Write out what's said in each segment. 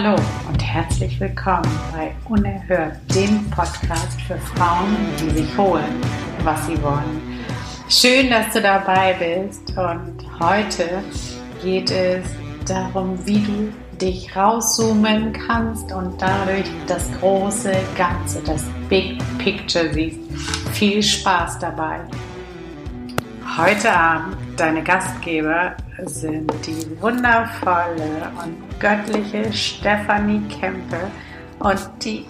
Hallo und herzlich willkommen bei Unerhört, dem Podcast für Frauen, die sich holen, was sie wollen. Schön, dass du dabei bist und heute geht es darum, wie du dich rauszoomen kannst und dadurch das große Ganze, das Big Picture siehst. Viel Spaß dabei. Heute Abend deine Gastgeber sind die wundervolle und göttliche Stefanie Kempe und die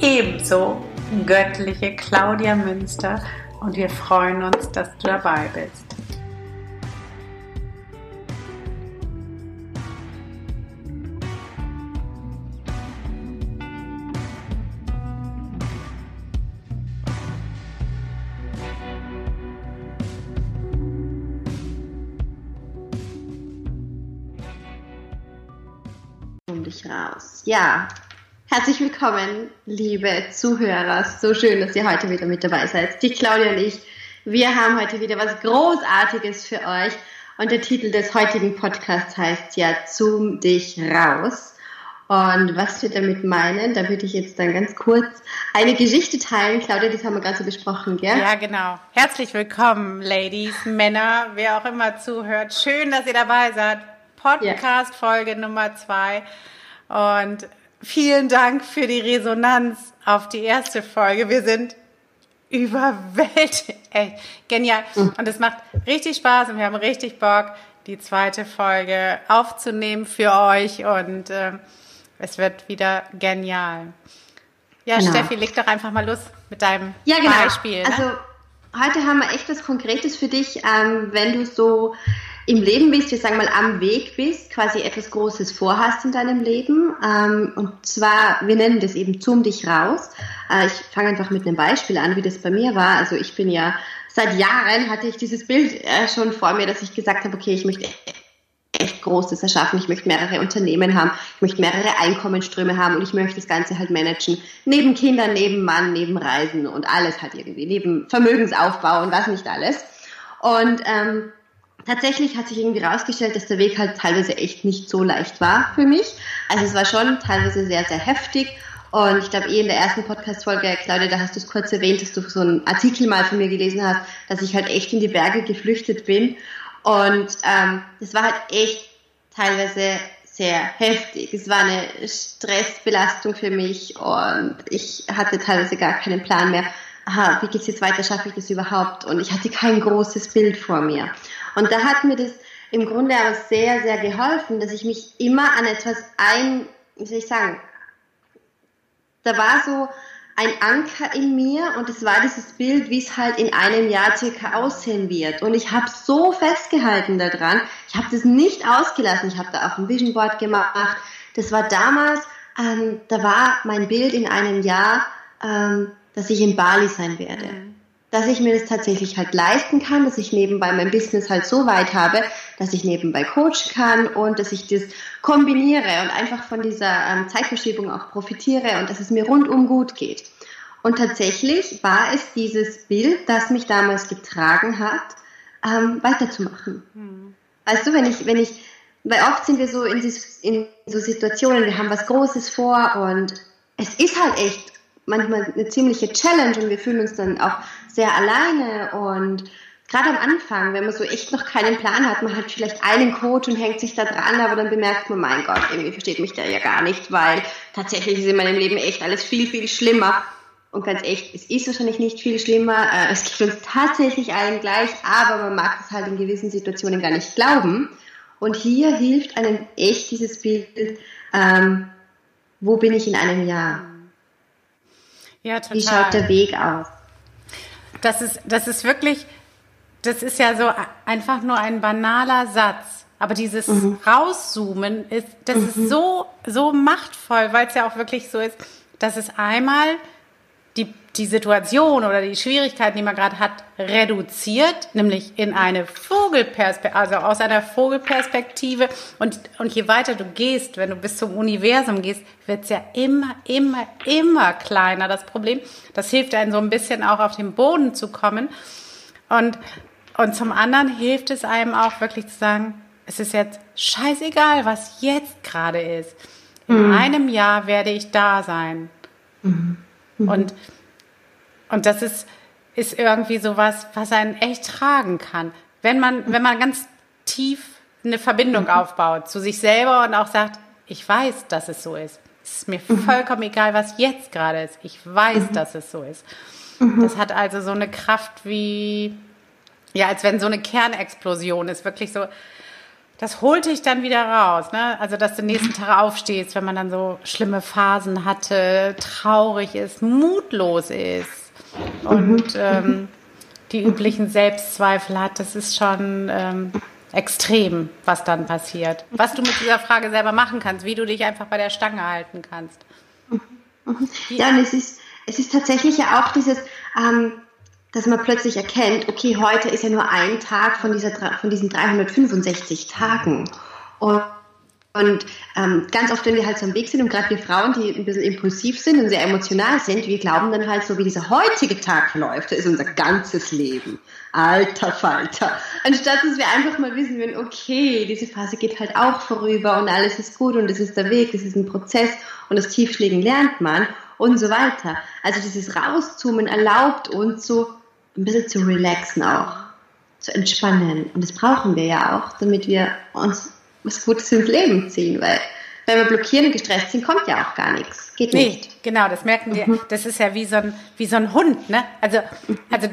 ebenso göttliche Claudia Münster und wir freuen uns, dass du dabei bist. Ja, herzlich willkommen, liebe Zuhörer. So schön, dass ihr heute wieder mit dabei seid. Die Claudia und ich, wir haben heute wieder was Großartiges für euch. Und der Titel des heutigen Podcasts heißt ja Zoom dich raus. Und was wir damit meinen, da würde ich jetzt dann ganz kurz eine Geschichte teilen. Claudia, das haben wir gerade so besprochen, gell? Ja, genau. Herzlich willkommen, Ladies, Männer, wer auch immer zuhört. Schön, dass ihr dabei seid. Podcast-Folge Nummer zwei. Und vielen Dank für die Resonanz auf die erste Folge. Wir sind überwältigt. Ey, genial. Und es macht richtig Spaß und wir haben richtig Bock, die zweite Folge aufzunehmen für euch und äh, es wird wieder genial. Ja, genau. Steffi, leg doch einfach mal los mit deinem ja, genau. Beispiel. Ne? Also heute haben wir echt was Konkretes für dich, ähm, wenn du so im Leben bist, wir sagen mal am Weg bist, quasi etwas Großes vorhast in deinem Leben. Ähm, und zwar, wir nennen das eben Zoom dich raus. Äh, ich fange einfach mit einem Beispiel an, wie das bei mir war. Also ich bin ja, seit Jahren hatte ich dieses Bild äh, schon vor mir, dass ich gesagt habe, okay, ich möchte echt Großes erschaffen. Ich möchte mehrere Unternehmen haben, ich möchte mehrere Einkommensströme haben und ich möchte das Ganze halt managen. Neben Kindern, neben Mann, neben Reisen und alles halt irgendwie, neben Vermögensaufbau und was nicht alles. Und ähm, tatsächlich hat sich irgendwie herausgestellt, dass der Weg halt teilweise echt nicht so leicht war für mich. Also es war schon teilweise sehr, sehr heftig. Und ich glaube, eh in der ersten Podcast-Folge, Claudia, da hast du es kurz erwähnt, dass du so einen Artikel mal von mir gelesen hast, dass ich halt echt in die Berge geflüchtet bin. Und ähm, das war halt echt teilweise sehr heftig. Es war eine Stressbelastung für mich und ich hatte teilweise gar keinen Plan mehr. Aha, wie geht's jetzt weiter? Schaffe ich das überhaupt? Und ich hatte kein großes Bild vor mir. Und da hat mir das im Grunde aber sehr, sehr geholfen, dass ich mich immer an etwas ein, wie soll ich sagen, da war so ein Anker in mir und es war dieses Bild, wie es halt in einem Jahr circa aussehen wird. Und ich habe so festgehalten daran. Ich habe das nicht ausgelassen. Ich habe da auch ein Vision Board gemacht. Das war damals, ähm, da war mein Bild in einem Jahr, ähm, dass ich in Bali sein werde. Mhm dass ich mir das tatsächlich halt leisten kann, dass ich nebenbei mein Business halt so weit habe, dass ich nebenbei coachen kann und dass ich das kombiniere und einfach von dieser ähm, Zeitverschiebung auch profitiere und dass es mir rundum gut geht. Und tatsächlich war es dieses Bild, das mich damals getragen hat, ähm, weiterzumachen. Hm. Weißt du, wenn ich, wenn ich, weil oft sind wir so in, in so Situationen, wir haben was Großes vor und es ist halt echt manchmal eine ziemliche Challenge und wir fühlen uns dann auch sehr alleine und gerade am Anfang, wenn man so echt noch keinen Plan hat, man hat vielleicht einen Coach und hängt sich da dran, aber dann bemerkt man, mein Gott, irgendwie versteht mich der ja gar nicht, weil tatsächlich ist in meinem Leben echt alles viel, viel schlimmer. Und ganz echt, es ist wahrscheinlich nicht viel schlimmer, äh, es geht uns tatsächlich allen gleich, aber man mag es halt in gewissen Situationen gar nicht glauben. Und hier hilft einem echt dieses Bild, ähm, wo bin ich in einem Jahr? Ja, total. Wie schaut der Weg aus? Das ist, das ist wirklich, das ist ja so einfach nur ein banaler Satz. Aber dieses mhm. Rauszoomen ist, das mhm. ist so, so machtvoll, weil es ja auch wirklich so ist, dass es einmal die, die Situation oder die Schwierigkeiten, die man gerade hat, reduziert, nämlich in eine Vogelperspektive, also aus einer Vogelperspektive. Und, und je weiter du gehst, wenn du bis zum Universum gehst, wird es ja immer, immer, immer kleiner, das Problem. Das hilft einem so ein bisschen auch auf den Boden zu kommen. Und, und zum anderen hilft es einem auch wirklich zu sagen, es ist jetzt scheißegal, was jetzt gerade ist. In mhm. einem Jahr werde ich da sein. Mhm. Mhm. Und, und das ist, ist irgendwie sowas, was einen echt tragen kann. Wenn man, wenn man ganz tief eine Verbindung mhm. aufbaut zu sich selber und auch sagt, ich weiß, dass es so ist. Es ist mir mhm. vollkommen egal, was jetzt gerade ist. Ich weiß, mhm. dass es so ist. Das hat also so eine Kraft wie, ja, als wenn so eine Kernexplosion ist. Wirklich so, das holt dich dann wieder raus. Ne? Also, dass du nächsten Tag aufstehst, wenn man dann so schlimme Phasen hatte, traurig ist, mutlos ist und mhm. ähm, die üblichen Selbstzweifel hat. Das ist schon ähm, extrem, was dann passiert. Was du mit dieser Frage selber machen kannst, wie du dich einfach bei der Stange halten kannst. Ja, und es ist, es ist tatsächlich ja auch dieses, ähm, dass man plötzlich erkennt, okay, heute ist ja nur ein Tag von, dieser, von diesen 365 Tagen. Und, und ähm, ganz oft, wenn wir halt so am Weg sind und gerade wir Frauen, die ein bisschen impulsiv sind und sehr emotional sind, wir glauben dann halt so, wie dieser heutige Tag läuft, das ist unser ganzes Leben. Alter Falter. Anstatt dass wir einfach mal wissen würden, okay, diese Phase geht halt auch vorüber und alles ist gut und es ist der Weg, es ist ein Prozess und das Tiefschlägen lernt man und so weiter. Also dieses Rauszoomen erlaubt uns so ein bisschen zu relaxen auch, zu entspannen. Und das brauchen wir ja auch, damit wir uns was Gutes ins Leben ziehen, weil wenn wir blockieren und gestresst sind, kommt ja auch gar nichts. Geht nee, nicht. Genau, das merken wir. Mhm. Das ist ja wie so ein, wie so ein Hund, ne? Also, also,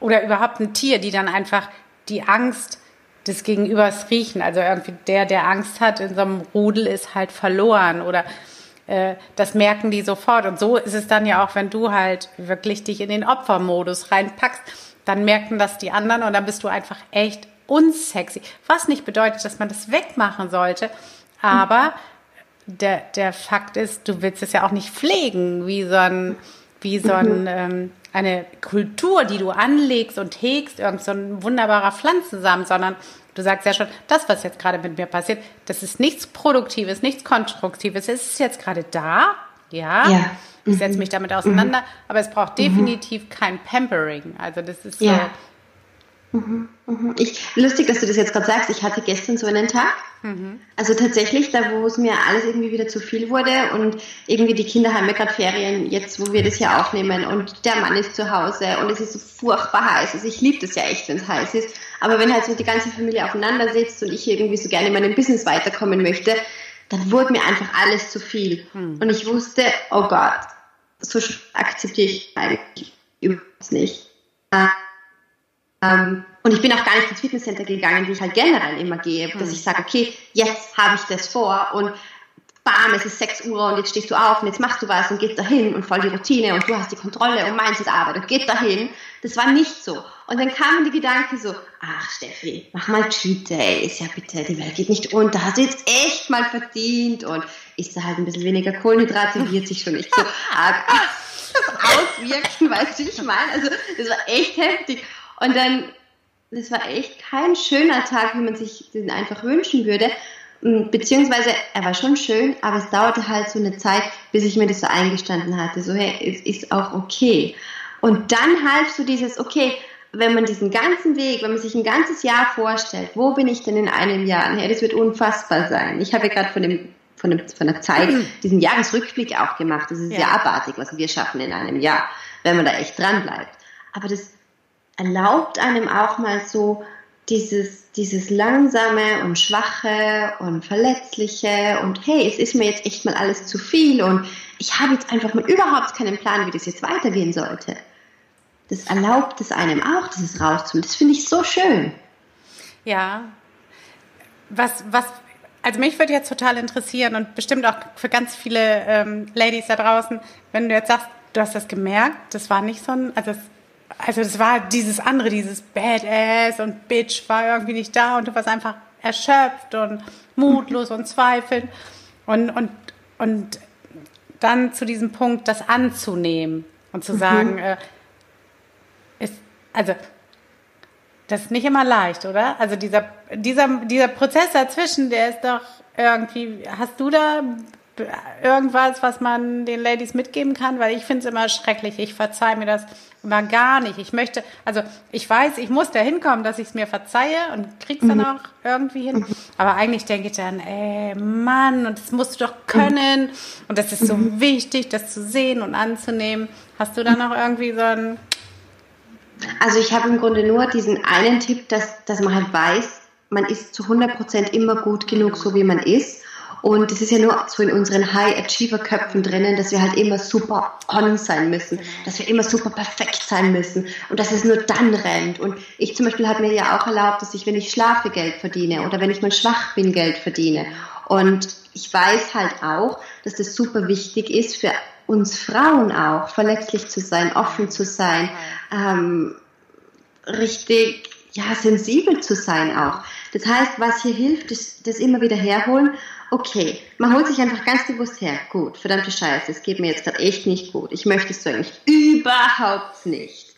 oder überhaupt ein Tier, die dann einfach die Angst des Gegenübers riechen. Also irgendwie der, der Angst hat in so einem Rudel, ist halt verloren oder das merken die sofort. Und so ist es dann ja auch, wenn du halt wirklich dich in den Opfermodus reinpackst, dann merken das die anderen und dann bist du einfach echt unsexy. Was nicht bedeutet, dass man das wegmachen sollte, aber der, der Fakt ist, du willst es ja auch nicht pflegen, wie so ein, wie so ein, ähm, eine Kultur, die du anlegst und hegst, irgend so ein wunderbarer Pflanzensamen, sondern Du sagst ja schon, das, was jetzt gerade mit mir passiert, das ist nichts Produktives, nichts Konstruktives. Es ist jetzt gerade da, ja. ja. Ich setze mich damit auseinander, mhm. aber es braucht definitiv mhm. kein Pampering. Also das ist ja. so. Mhm. Mhm. Ich, lustig, dass du das jetzt gerade sagst. Ich hatte gestern so einen Tag. Mhm. Also tatsächlich, da wo es mir alles irgendwie wieder zu viel wurde und irgendwie die Kinder haben ja gerade Ferien, jetzt wo wir das hier aufnehmen und der Mann ist zu Hause und es ist so furchtbar heiß. Also ich liebe das ja echt, wenn es heiß ist. Aber wenn halt so die ganze Familie aufeinander sitzt und ich irgendwie so gerne in meinem Business weiterkommen möchte, dann wurde mir einfach alles zu viel. Mhm. Und ich wusste, oh Gott, so akzeptiere ich eigentlich überhaupt nicht. Ähm, und ich bin auch gar nicht ins Fitnesscenter gegangen, wie ich halt generell immer gehe, dass hm. ich sage, okay, jetzt habe ich das vor und bam, es ist 6 Uhr und jetzt stehst du auf und jetzt machst du was und gehst dahin und voll die Routine und du hast die Kontrolle und meinst es Arbeit und geht dahin. Das war nicht so. Und dann kamen die Gedanken so, ach Steffi, mach mal Cheat Day, ist ja bitte, die Welt geht nicht unter, hast du jetzt echt mal verdient und isst da halt ein bisschen weniger Kohlenhydrate, wird sich schon nicht so arg auswirken, weißt du, ich meine? Also das war echt heftig. Und dann das war echt kein schöner Tag, wie man sich den einfach wünschen würde. Mm, beziehungsweise er war schon schön, aber es dauerte halt so eine Zeit, bis ich mir das so eingestanden hatte. So, hey, es ist auch okay. Und dann halt so dieses, okay, wenn man diesen ganzen Weg, wenn man sich ein ganzes Jahr vorstellt, wo bin ich denn in einem Jahr? Hey, das wird unfassbar sein. Ich habe ja gerade von dem von, dem, von der Zeit diesen Jahresrückblick auch gemacht. Das ist ja. ja abartig, was wir schaffen in einem Jahr, wenn man da echt dran bleibt. Aber das erlaubt einem auch mal so dieses, dieses langsame und schwache und verletzliche und hey, es ist mir jetzt echt mal alles zu viel und ich habe jetzt einfach mal überhaupt keinen Plan, wie das jetzt weitergehen sollte. Das erlaubt es einem auch, dieses rauszuholen. Das finde ich so schön. Ja. Was, was, also mich würde jetzt total interessieren und bestimmt auch für ganz viele ähm, Ladies da draußen, wenn du jetzt sagst, du hast das gemerkt, das war nicht so ein, also es also das war dieses andere, dieses Badass und Bitch war irgendwie nicht da und du warst einfach erschöpft und mutlos und zweifelnd und, und, und dann zu diesem Punkt, das anzunehmen und zu mhm. sagen, äh, ist, also das ist nicht immer leicht, oder? Also dieser, dieser, dieser Prozess dazwischen, der ist doch irgendwie, hast du da irgendwas, was man den Ladies mitgeben kann? Weil ich finde es immer schrecklich. Ich verzeihe mir das immer gar nicht. Ich möchte, also ich weiß, ich muss da hinkommen, dass ich es mir verzeihe und krieg's dann mhm. auch irgendwie hin. Aber eigentlich denke ich dann, ey, Mann, und das musst du doch können. Und das ist so mhm. wichtig, das zu sehen und anzunehmen. Hast du da noch irgendwie so ein also ich habe im Grunde nur diesen einen Tipp, dass, dass man halt weiß, man ist zu 100% immer gut genug, so wie man ist. Und es ist ja nur so in unseren High-Achiever-Köpfen drinnen, dass wir halt immer super on sein müssen, dass wir immer super perfekt sein müssen und dass es nur dann rennt. Und ich zum Beispiel habe mir ja auch erlaubt, dass ich, wenn ich schlafe, Geld verdiene oder wenn ich mal schwach bin, Geld verdiene. Und ich weiß halt auch, dass das super wichtig ist für uns Frauen auch, verletzlich zu sein, offen zu sein, ähm, richtig ja, sensibel zu sein auch. Das heißt, was hier hilft, ist das immer wieder herholen okay, man holt sich einfach ganz bewusst her, gut, verdammte Scheiße, es geht mir jetzt gerade echt nicht gut, ich möchte es so eigentlich überhaupt nicht.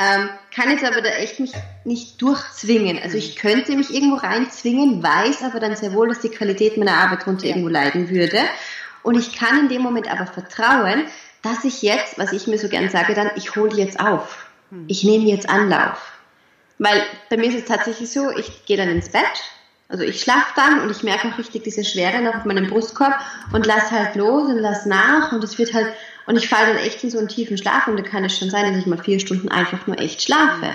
Ähm, kann jetzt aber da echt mich nicht durchzwingen. Also ich könnte mich irgendwo reinzwingen, weiß aber dann sehr wohl, dass die Qualität meiner Arbeit darunter ja. irgendwo leiden würde. Und ich kann in dem Moment aber vertrauen, dass ich jetzt, was ich mir so gern sage, dann, ich hole jetzt auf. Hm. Ich nehme jetzt Anlauf. Weil bei mir ist es tatsächlich so, ich gehe dann ins Bett, also ich schlafe dann und ich merke auch richtig diese Schwere noch auf meinem Brustkorb und lass halt los und lass nach und es wird halt, und ich falle dann echt in so einen tiefen Schlaf und da kann es schon sein, dass ich mal vier Stunden einfach nur echt schlafe.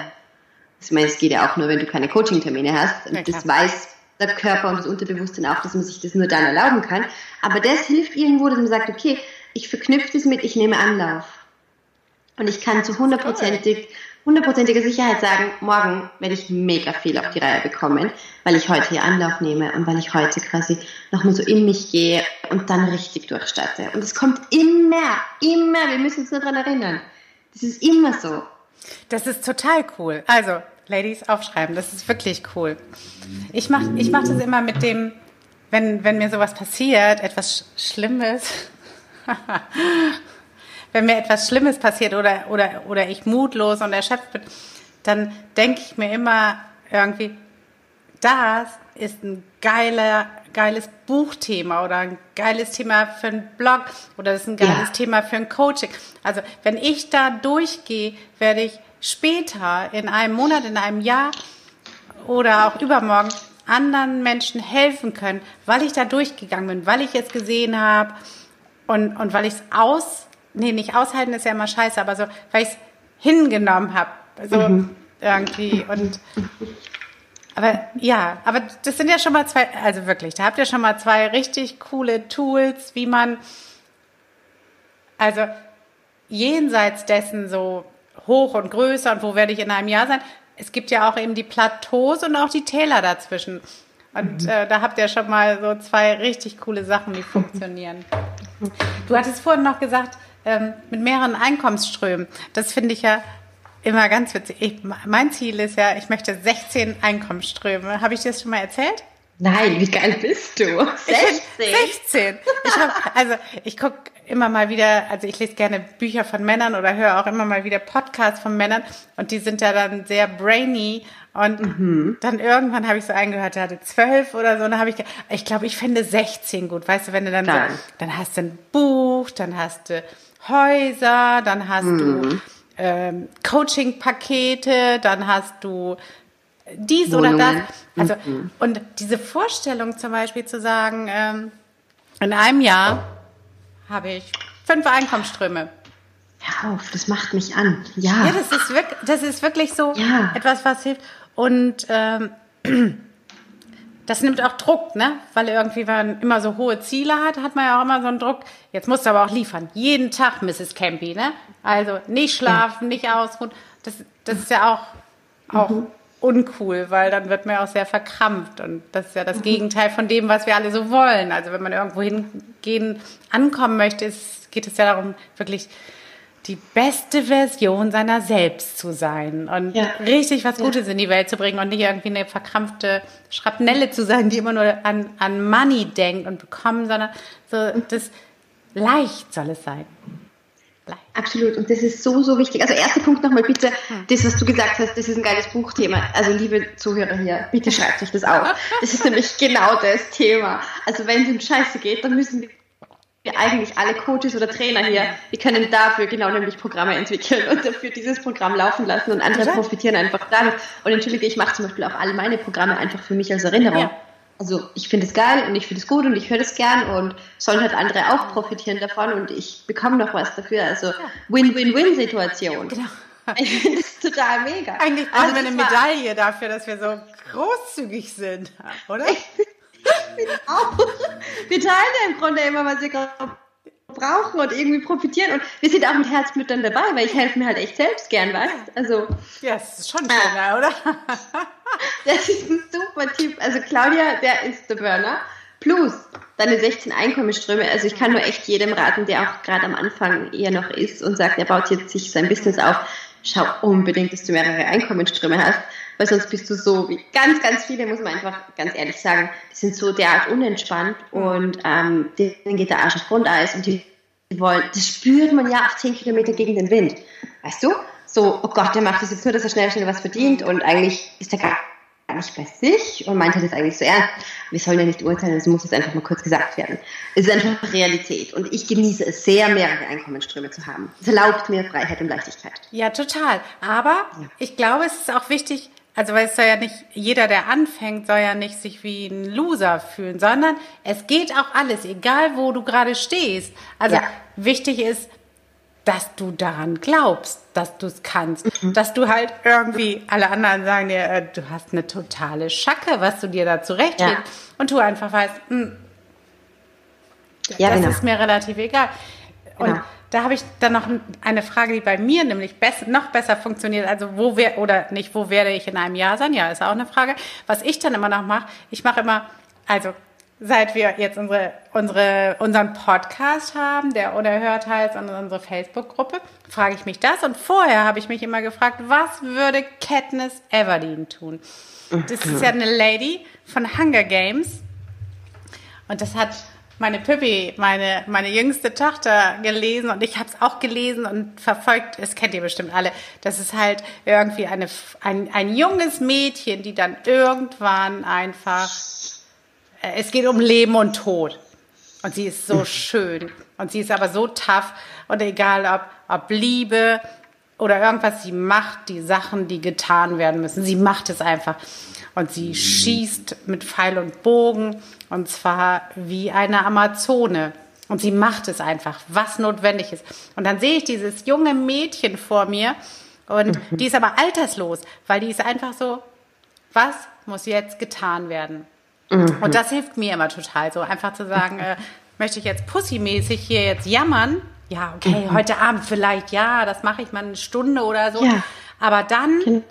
Ich meine, es geht ja auch nur, wenn du keine Coaching-Termine hast. Ja, das weiß der Körper und das Unterbewusstsein auch, dass man sich das nur dann erlauben kann. Aber das hilft irgendwo, dass man sagt, okay, ich verknüpfe das mit, ich nehme Anlauf. Und ich kann zu hundertprozentig hundertprozentige Sicherheit sagen, morgen werde ich mega viel auf die Reihe bekommen, weil ich heute hier Anlauf nehme und weil ich heute quasi nochmal so in mich gehe und dann richtig durchstarte. Und es kommt immer, immer, wir müssen uns nur daran erinnern. Das ist immer so. Das ist total cool. Also, Ladies, aufschreiben, das ist wirklich cool. Ich mache ich mach das immer mit dem, wenn, wenn mir sowas passiert, etwas Schlimmes. wenn mir etwas Schlimmes passiert oder, oder, oder ich mutlos und erschöpft bin, dann denke ich mir immer irgendwie, das ist ein geiler, geiles Buchthema oder ein geiles Thema für einen Blog oder das ist ein geiles ja. Thema für ein Coaching. Also wenn ich da durchgehe, werde ich später in einem Monat, in einem Jahr oder auch übermorgen anderen Menschen helfen können, weil ich da durchgegangen bin, weil ich es gesehen habe und, und weil ich es aus nee, nicht aushalten ist ja immer scheiße, aber so, weil ich es hingenommen habe. So mhm. irgendwie. Und aber ja, aber das sind ja schon mal zwei, also wirklich, da habt ihr schon mal zwei richtig coole Tools, wie man also jenseits dessen so hoch und größer und wo werde ich in einem Jahr sein. Es gibt ja auch eben die Plateaus und auch die Täler dazwischen. Und mhm. äh, da habt ihr schon mal so zwei richtig coole Sachen, die funktionieren. Du hattest vorhin noch gesagt, ähm, mit mehreren Einkommensströmen. Das finde ich ja immer ganz witzig. Ich, mein Ziel ist ja, ich möchte 16 Einkommensströme. Habe ich dir das schon mal erzählt? Nein, wie geil bist du? 16. Ich 16. Ich hab, also ich gucke immer mal wieder, also ich lese gerne Bücher von Männern oder höre auch immer mal wieder Podcasts von Männern und die sind ja dann sehr brainy und mhm. dann irgendwann habe ich so eingehört, der hatte zwölf oder so. Und dann habe ich, ich glaube, ich fände 16 gut. Weißt du, wenn du dann so, dann hast du ein Buch, dann hast du Häuser, dann hast mhm. du ähm, Coaching-Pakete, dann hast du dies Wohnungen. oder das. Also, mhm. und diese Vorstellung zum Beispiel zu sagen, ähm, in einem Jahr habe ich fünf Einkommensströme. Ja, das macht mich an. Ja. Ja, das ist wirklich, das ist wirklich so ja. etwas, was hilft. Und ähm, das nimmt auch Druck, ne? Weil irgendwie, wenn man immer so hohe Ziele hat, hat man ja auch immer so einen Druck. Jetzt musst du aber auch liefern. Jeden Tag, Mrs. Campy, ne? Also nicht schlafen, nicht ausruhen. Das, das ist ja auch, auch mhm. uncool, weil dann wird man ja auch sehr verkrampft. Und das ist ja das mhm. Gegenteil von dem, was wir alle so wollen. Also wenn man irgendwo hingehen, ankommen möchte, ist, geht es ja darum, wirklich die beste Version seiner selbst zu sein und ja. richtig was Gutes ja. in die Welt zu bringen und nicht irgendwie eine verkrampfte Schrapnelle zu sein, die immer nur an, an Money denkt und bekommen, sondern so das leicht soll es sein. Leicht. Absolut. Und das ist so, so wichtig. Also erster Punkt nochmal bitte, hm. das, was du gesagt hast, das ist ein geiles Buchthema. Also liebe Zuhörer hier, bitte schreibt euch das auf. Das ist nämlich genau das Thema. Also wenn es um Scheiße geht, dann müssen wir wir eigentlich alle Coaches oder Trainer hier, wir können dafür genau nämlich Programme entwickeln und dafür dieses Programm laufen lassen und andere profitieren einfach dadurch. Und entschuldige, ich mache zum Beispiel auch alle meine Programme einfach für mich als Erinnerung. Also ich finde es geil und ich finde es gut und ich höre es gern und sollen halt andere auch profitieren davon und ich bekomme noch was dafür. Also Win-Win-Win-Situation. Genau. Ich finde es total mega. Eigentlich brauchen also wir eine Medaille dafür, dass wir so großzügig sind, oder? Wir teilen ja im Grunde immer, was wir gerade brauchen und irgendwie profitieren. Und wir sind auch mit Herzblut dann dabei, weil ich helfe mir halt echt selbst gern, weißt Also. Ja, das ist schon schöner, oder? das ist ein super Typ. Also Claudia, der ist der Burner. Plus deine 16 Einkommensströme. Also ich kann nur echt jedem raten, der auch gerade am Anfang eher noch ist und sagt, er baut jetzt sich sein Business auf. Schau unbedingt, dass du mehrere Einkommensströme hast weil sonst bist du so wie ganz, ganz viele, muss man einfach ganz ehrlich sagen, die sind so derart unentspannt und ähm, denen geht der Arsch auf Grundeis und die, wollen, das spürt man ja auf 10 Kilometer gegen den Wind. Weißt du? So, oh Gott, der macht das jetzt nur, dass er schnell, schnell was verdient und eigentlich ist er gar nicht bei sich und meint er das eigentlich so ernst. Wir sollen ja nicht urteilen, es muss jetzt einfach mal kurz gesagt werden. Es ist einfach Realität und ich genieße es sehr, mehrere Einkommensströme zu haben. Es erlaubt mir Freiheit und Leichtigkeit. Ja, total. Aber ja. ich glaube, es ist auch wichtig, also weil es soll ja nicht, jeder, der anfängt, soll ja nicht sich wie ein Loser fühlen, sondern es geht auch alles, egal wo du gerade stehst. Also ja. wichtig ist, dass du daran glaubst, dass du es kannst, mhm. dass du halt irgendwie, alle anderen sagen dir, äh, du hast eine totale Schacke, was du dir da zurechtlegst ja. und du einfach weißt, mh, hm, ja, das genau. ist mir relativ egal. Und genau. Da habe ich dann noch eine Frage, die bei mir nämlich besser, noch besser funktioniert. Also wo wäre, oder nicht, wo werde ich in einem Jahr sein? Ja, ist auch eine Frage. Was ich dann immer noch mache, ich mache immer, also seit wir jetzt unsere, unsere, unseren Podcast haben, der Unerhört heißt, und unsere Facebook-Gruppe, frage ich mich das. Und vorher habe ich mich immer gefragt, was würde Katniss Everdeen tun? Das ist ja eine Lady von Hunger Games. Und das hat meine Pippi, meine, meine jüngste Tochter gelesen und ich habe es auch gelesen und verfolgt, es kennt ihr bestimmt alle, das ist halt irgendwie eine, ein, ein junges Mädchen, die dann irgendwann einfach, äh, es geht um Leben und Tod. Und sie ist so schön und sie ist aber so tough und egal ob, ob Liebe oder irgendwas, sie macht die Sachen, die getan werden müssen. Sie macht es einfach. Und sie schießt mit Pfeil und Bogen und zwar wie eine Amazone. Und sie macht es einfach, was notwendig ist. Und dann sehe ich dieses junge Mädchen vor mir und mhm. die ist aber alterslos, weil die ist einfach so, was muss jetzt getan werden? Mhm. Und das hilft mir immer total, so einfach zu sagen, äh, möchte ich jetzt pussymäßig hier jetzt jammern? Ja, okay, mhm. heute Abend vielleicht, ja, das mache ich mal eine Stunde oder so. Ja. Aber dann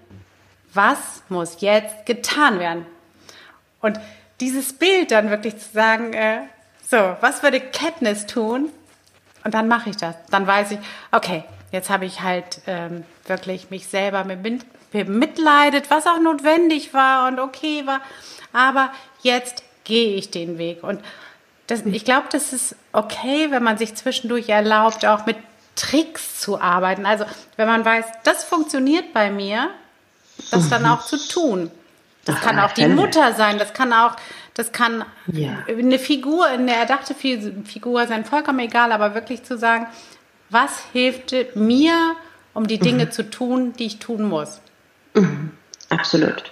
was muss jetzt getan werden? Und dieses Bild dann wirklich zu sagen, äh, so, was würde Katniss tun? Und dann mache ich das. Dann weiß ich, okay, jetzt habe ich halt ähm, wirklich mich selber bemitleidet, was auch notwendig war und okay war. Aber jetzt gehe ich den Weg. Und das, ich glaube, das ist okay, wenn man sich zwischendurch erlaubt, auch mit Tricks zu arbeiten. Also wenn man weiß, das funktioniert bei mir, das dann auch zu tun. Das kann auch die Mutter sein, das kann auch, das kann ja. eine Figur, eine erdachte Figur sein, vollkommen egal, aber wirklich zu sagen, was hilft mir, um die Dinge mhm. zu tun, die ich tun muss. Mhm. Absolut.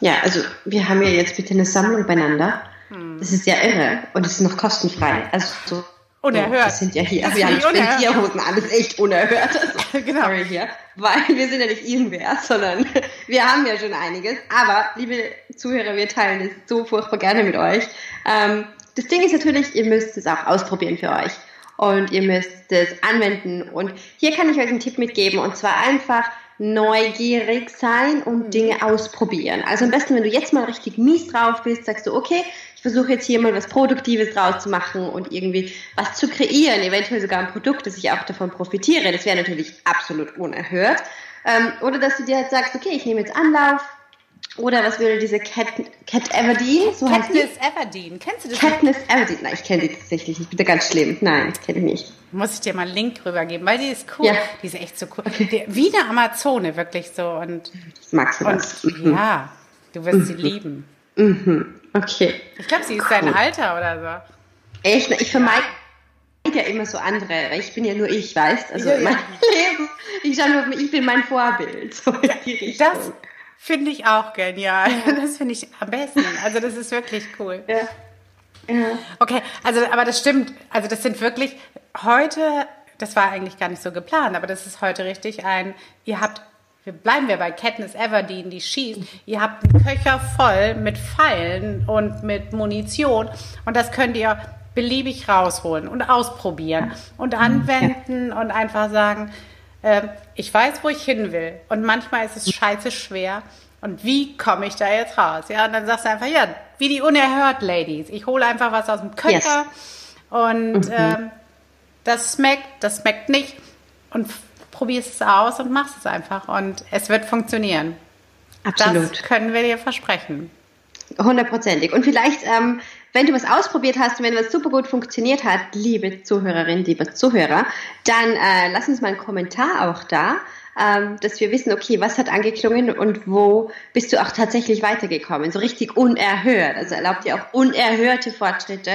Ja, also wir haben ja jetzt bitte eine Sammlung beieinander. Mhm. Das ist ja irre und es ist noch kostenfrei. Also so Unerhört. Das sind ja hier, das wir haben Spendierhosen an, das ist echt unerhört. Also, genau. Sorry hier. Weil wir sind ja nicht irgendwer, sondern wir haben ja schon einiges. Aber, liebe Zuhörer, wir teilen das so furchtbar gerne mit euch. Ähm, das Ding ist natürlich, ihr müsst es auch ausprobieren für euch. Und ihr müsst es anwenden. Und hier kann ich euch einen Tipp mitgeben. Und zwar einfach neugierig sein und mhm. Dinge ausprobieren. Also am besten, wenn du jetzt mal richtig mies drauf bist, sagst du, okay, ich versuche jetzt hier mal was Produktives draus zu machen und irgendwie was zu kreieren, eventuell sogar ein Produkt, dass ich auch davon profitiere. Das wäre natürlich absolut unerhört. Ähm, oder dass du dir halt sagst, okay, ich nehme jetzt Anlauf, oder was würde diese Cat, Cat Everdeen? So Katniss Everdeen. Kennst du das? Katniss Everdeen. Nein, ich kenne die tatsächlich nicht. Bitte ganz schlimm. Nein, kenne ich nicht. Muss ich dir mal einen Link rübergeben, weil die ist cool. Ja. Die ist echt so cool. Die, wie eine Amazone, wirklich so. Und, Magst du das? Und, Ja, du wirst mhm. sie lieben. Mhm. Okay. Ich glaube, sie ist cool. dein Alter oder so. Echt? Ich vermeide ja immer so andere, weil ich bin ja nur ich, weißt Also Ja, ja. mein Leben, ich schaue nur, ich bin mein Vorbild. So die. Das finde ich auch genial. Das finde ich am besten. Also das ist wirklich cool. ja. Ja. Okay, also aber das stimmt. Also das sind wirklich heute, das war eigentlich gar nicht so geplant, aber das ist heute richtig ein, ihr habt, wir bleiben wir bei Katniss Everdeen, die schießt, ihr habt einen Köcher voll mit Pfeilen und mit Munition und das könnt ihr beliebig rausholen und ausprobieren und anwenden und einfach sagen, ähm, ich weiß, wo ich hin will und manchmal ist es scheiße schwer und wie komme ich da jetzt raus? Ja, und dann sagst du einfach, ja, wie die unerhört Ladies. Ich hole einfach was aus dem Köcher Yes. und ähm, das schmeckt, das schmeckt nicht und probierst es aus und machst es einfach und es wird funktionieren. Absolut. Das können wir dir versprechen. Hundertprozentig. Und vielleicht, ähm, wenn du was ausprobiert hast und wenn was super gut funktioniert hat, liebe Zuhörerin, lieber Zuhörer, dann äh, lass uns mal einen Kommentar auch da, ähm, dass wir wissen, okay, was hat angeklungen und wo bist du auch tatsächlich weitergekommen. So richtig unerhört. Also erlaubt dir auch unerhörte Fortschritte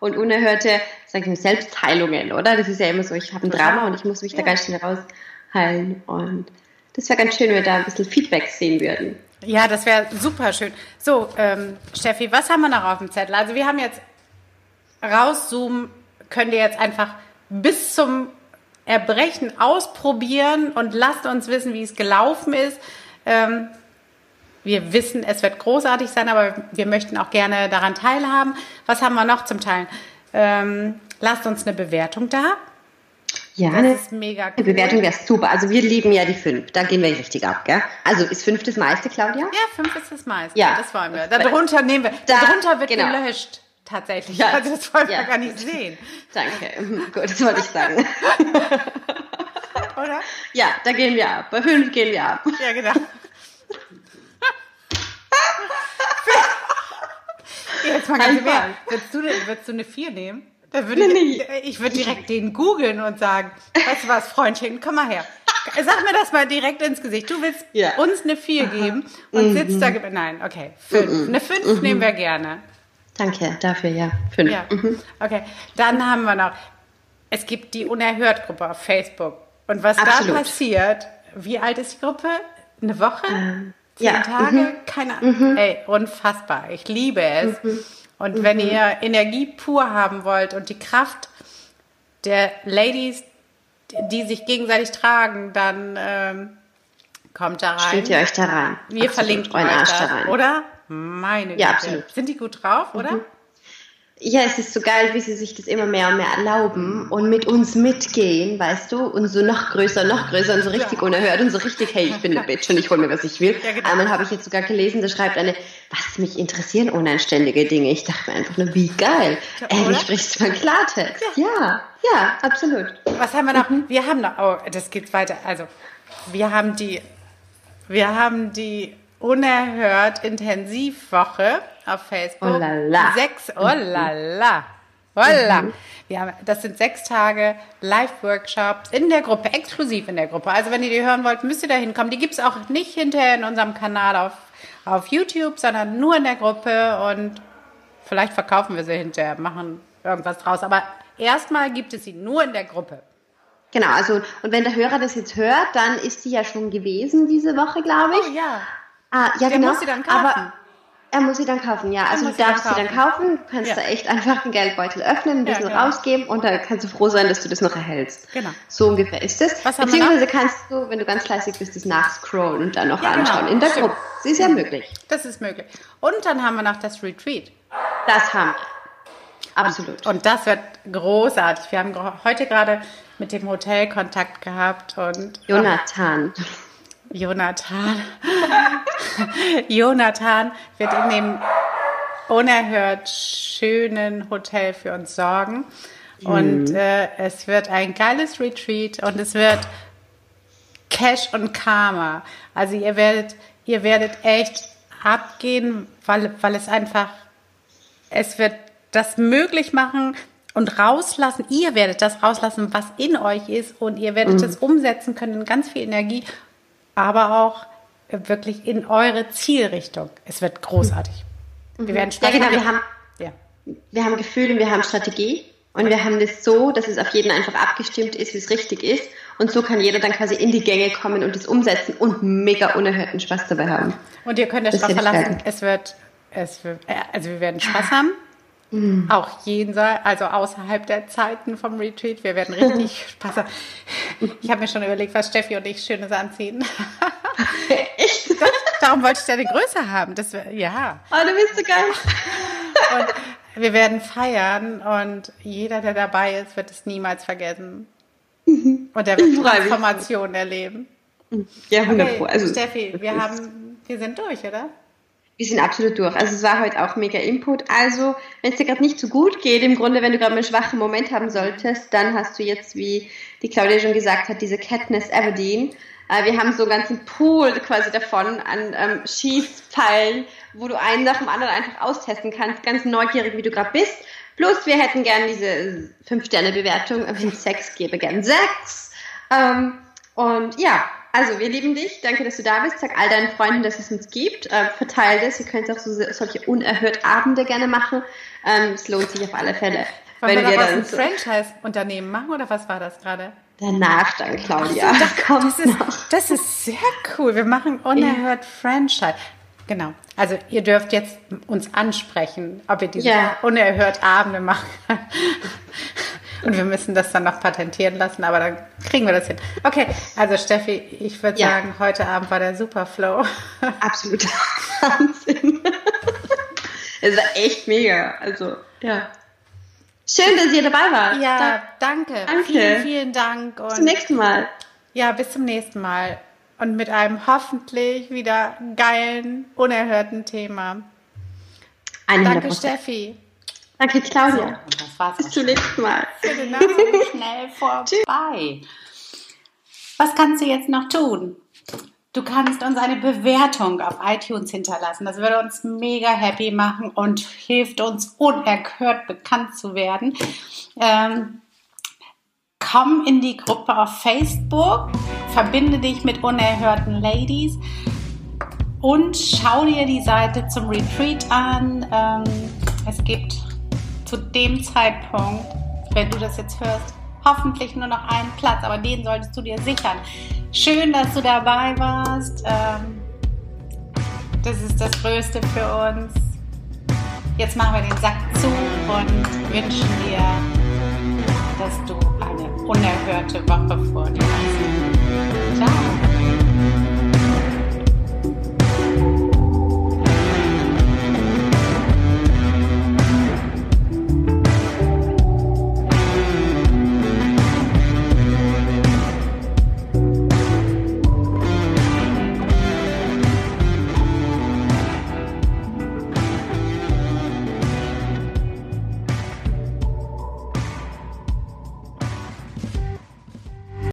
und unerhörte, sag ich mal, Selbstheilungen, oder? Das ist ja immer so, ich habe ein Drama und ich muss mich da Ja. ganz schnell rausheilen. Und das wäre ganz schön, wenn wir da ein bisschen Feedback sehen würden. Ja, das wäre super schön. So, ähm, Steffi, was haben wir noch auf dem Zettel? Also wir haben jetzt rauszoomen, könnt ihr jetzt einfach bis zum Erbrechen ausprobieren und lasst uns wissen, wie es gelaufen ist. Ähm, wir wissen, es wird großartig sein, aber wir möchten auch gerne daran teilhaben. Was haben wir noch zum Teilen? Ähm, lasst uns eine Bewertung da. Ja, Das eine- ist mega cool. Bewertung wäre super. Also wir lieben ja die fünf. Da gehen wir richtig ab, gell? Also ist fünf das meiste, Claudia? Ja, fünf ist das meiste. Ja. Das wollen wir. Darunter nehmen wir. Da- darunter wird genau. gelöscht. Tatsächlich. Ja. Also das wollen wir Ja. gar nicht sehen. Danke. Gut, das wollte ich sagen. Oder? Ja, da gehen wir ab. Bei fünf gehen wir ab. Ja, genau. Jetzt mal ganz im. Ernst. Würdest du, würdest du eine 4 nehmen? Da würde ich, ich würde direkt den googeln und sagen, weißt du was, Freundchen, komm mal her. Sag mir das mal direkt ins Gesicht. Du willst Ja. uns eine 4 geben und sitzt da. Nein, okay, 5. Eine 5 nehmen wir gerne. Danke dafür, ja. Fünf. Ja, okay. Dann haben wir noch, es gibt die Unerhört-Gruppe auf Facebook. Und was Absolut. da passiert, wie alt ist die Gruppe? Eine Woche? Zehn ja, Tage? Keine Ahnung. Ey, unfassbar. Ich liebe es. Und wenn ihr Energie pur haben wollt und die Kraft der Ladies, die sich gegenseitig tragen, dann ähm, kommt da rein. Stimmt ihr euch da rein? Wir Absolut, verlinken euren Arsch da rein. oder? Meine Ja, Güte. absolut. Sind die gut drauf, oder? Ja, es ist so geil, wie sie sich das immer mehr und mehr erlauben und mit uns mitgehen, weißt du, und so noch größer, noch größer und so richtig unerhört und so richtig, hey, ich bin eine Bitch und ich hole mir, was ich will. Ja, genau. Einmal habe ich jetzt sogar gelesen, da schreibt eine, was mich interessieren unanständige Dinge. Ich dachte mir einfach nur, wie geil. Ja, Ey, du sprichst mal Klartext. Ja, ja, absolut. Was haben wir noch? Mhm. Wir haben noch, oh, das geht weiter. Also, wir haben die, wir haben die unerhört Intensivwoche auf Facebook. Oh la la. Sechs, oh la la. Oh la. Wir haben, das sind sechs Tage Live-Workshops in der Gruppe, exklusiv in der Gruppe. Also wenn ihr die hören wollt, müsst ihr da hinkommen. Die gibt es auch nicht hinterher in unserem Kanal auf, auf YouTube, sondern nur in der Gruppe und vielleicht verkaufen wir sie hinterher, machen irgendwas draus. Aber erstmal gibt es sie nur in der Gruppe. Genau, also, und wenn der Hörer das jetzt hört, dann ist die ja schon gewesen diese Woche, glaube ich. Oh ja. Ah, ja, Der genau. muss sie dann kaufen. Aber er muss sie dann kaufen, ja. Also du darfst sie dann kaufen, du kannst Ja. da echt einfach den Geldbeutel öffnen, ein Ja, bisschen genau. rausgeben und dann kannst du froh sein, dass du das noch erhältst. Genau. So ungefähr ist wir Beziehungsweise kannst du, wenn du ganz fleißig bist, das nachscrollen und dann noch Ja, genau. anschauen in der. Gruppe. Das ist ja möglich. Das ist möglich. Und dann haben wir noch das Retreat. Das haben wir. Absolut. Und das wird großartig. Wir haben heute gerade mit dem Hotel Kontakt gehabt und Jonathan. Jonathan. Jonathan wird in dem unerhört schönen Hotel für uns sorgen. Und äh, es wird ein geiles Retreat und es wird Cash und Karma. Also ihr werdet, ihr werdet echt abgehen, weil, weil es einfach, es wird das möglich machen und rauslassen. Ihr werdet das rauslassen, was in euch ist und ihr werdet es umsetzen können in ganz viel Energie, aber auch wirklich in eure Zielrichtung. Es wird großartig. Wir werden Ja, sprechen. genau, wir haben, ja. wir haben Gefühl und wir haben Strategie. Und wir haben das so, dass es auf jeden einfach abgestimmt ist, wie es richtig ist. Und so kann jeder dann quasi in die Gänge kommen und es umsetzen und mega unerhörten Spaß dabei haben. Und ihr könnt euch darauf verlassen, es wird, es wird, äh, also wir werden Spaß haben. Mhm. Auch jenseits, also außerhalb der Zeiten vom Retreat. Wir werden richtig Spaß haben. Ich habe mir schon überlegt, was Steffi und ich Schönes anziehen. Echt? Darum wollte ich deine Größe haben. Das, ja. Oh, du bist so geil. Und wir werden feiern und jeder, der dabei ist, wird es niemals vergessen. Mhm. Und der wird Transformation erleben. Ja, 100 okay, also, Steffi, wir haben, wir sind durch, oder? Wir sind absolut durch. Also es war heute auch mega Input. Also, wenn es dir gerade nicht so gut geht, im Grunde, wenn du gerade einen schwachen Moment haben solltest, dann hast du jetzt, wie die Claudia schon gesagt hat, diese Katniss Aberdeen. Äh, wir haben so einen ganzen Pool quasi davon an ähm, Schießpfeilen, wo du einen nach dem anderen einfach austesten kannst, ganz neugierig, wie du gerade bist. Plus, wir hätten gern diese 5-Sterne-Bewertung. Wenn es Sex gäbe, gern Sex. Ähm, und ja, also wir lieben dich. Danke, dass du da bist. Sag all deinen Freunden, dass es uns gibt. Äh, verteil das. Ihr könnt auch so, solche unerhört Abende gerne machen. Ähm, es lohnt sich auf alle Fälle. Wollen wenn wir, wir dann ein so Franchise-Unternehmen machen oder was war das gerade? Danach dann, Claudia. So, das, kommt das, ist, das ist sehr cool. Wir machen unerhört ja. Franchise. Genau. Also ihr dürft jetzt uns ansprechen, ob ihr diese ja. unerhört Abende machen. Und wir müssen das dann noch patentieren lassen, aber dann kriegen wir das hin. Okay, also Steffi, ich würde ja. sagen, heute Abend war der Superflow. Absolut Wahnsinn. Es war echt mega. Also, ja. Schön, dass ihr dabei wart. Ja, danke. danke. Vielen, vielen Dank. Und bis zum nächsten Mal. Ja, bis zum nächsten Mal. Und mit einem hoffentlich wieder geilen, unerhörten Thema. 100%. Danke, Steffi. Danke, Claudia. So, das war's Bis zum nächsten Mal. Schnell vorbei. Was kannst du jetzt noch tun? Du kannst uns eine Bewertung auf iTunes hinterlassen. Das würde uns mega happy machen und hilft uns unerhört bekannt zu werden. Ähm, komm in die Gruppe auf Facebook, verbinde dich mit unerhörten Ladies und schau dir die Seite zum Retreat an. Ähm, es gibt zu dem Zeitpunkt, wenn du das jetzt hörst, hoffentlich nur noch einen Platz, aber den solltest du dir sichern. Schön, dass du dabei warst. Ähm, das ist das Größte für uns. Jetzt machen wir den Sack zu und wünschen dir, dass du eine unerhörte Woche vor dir hast. Ciao.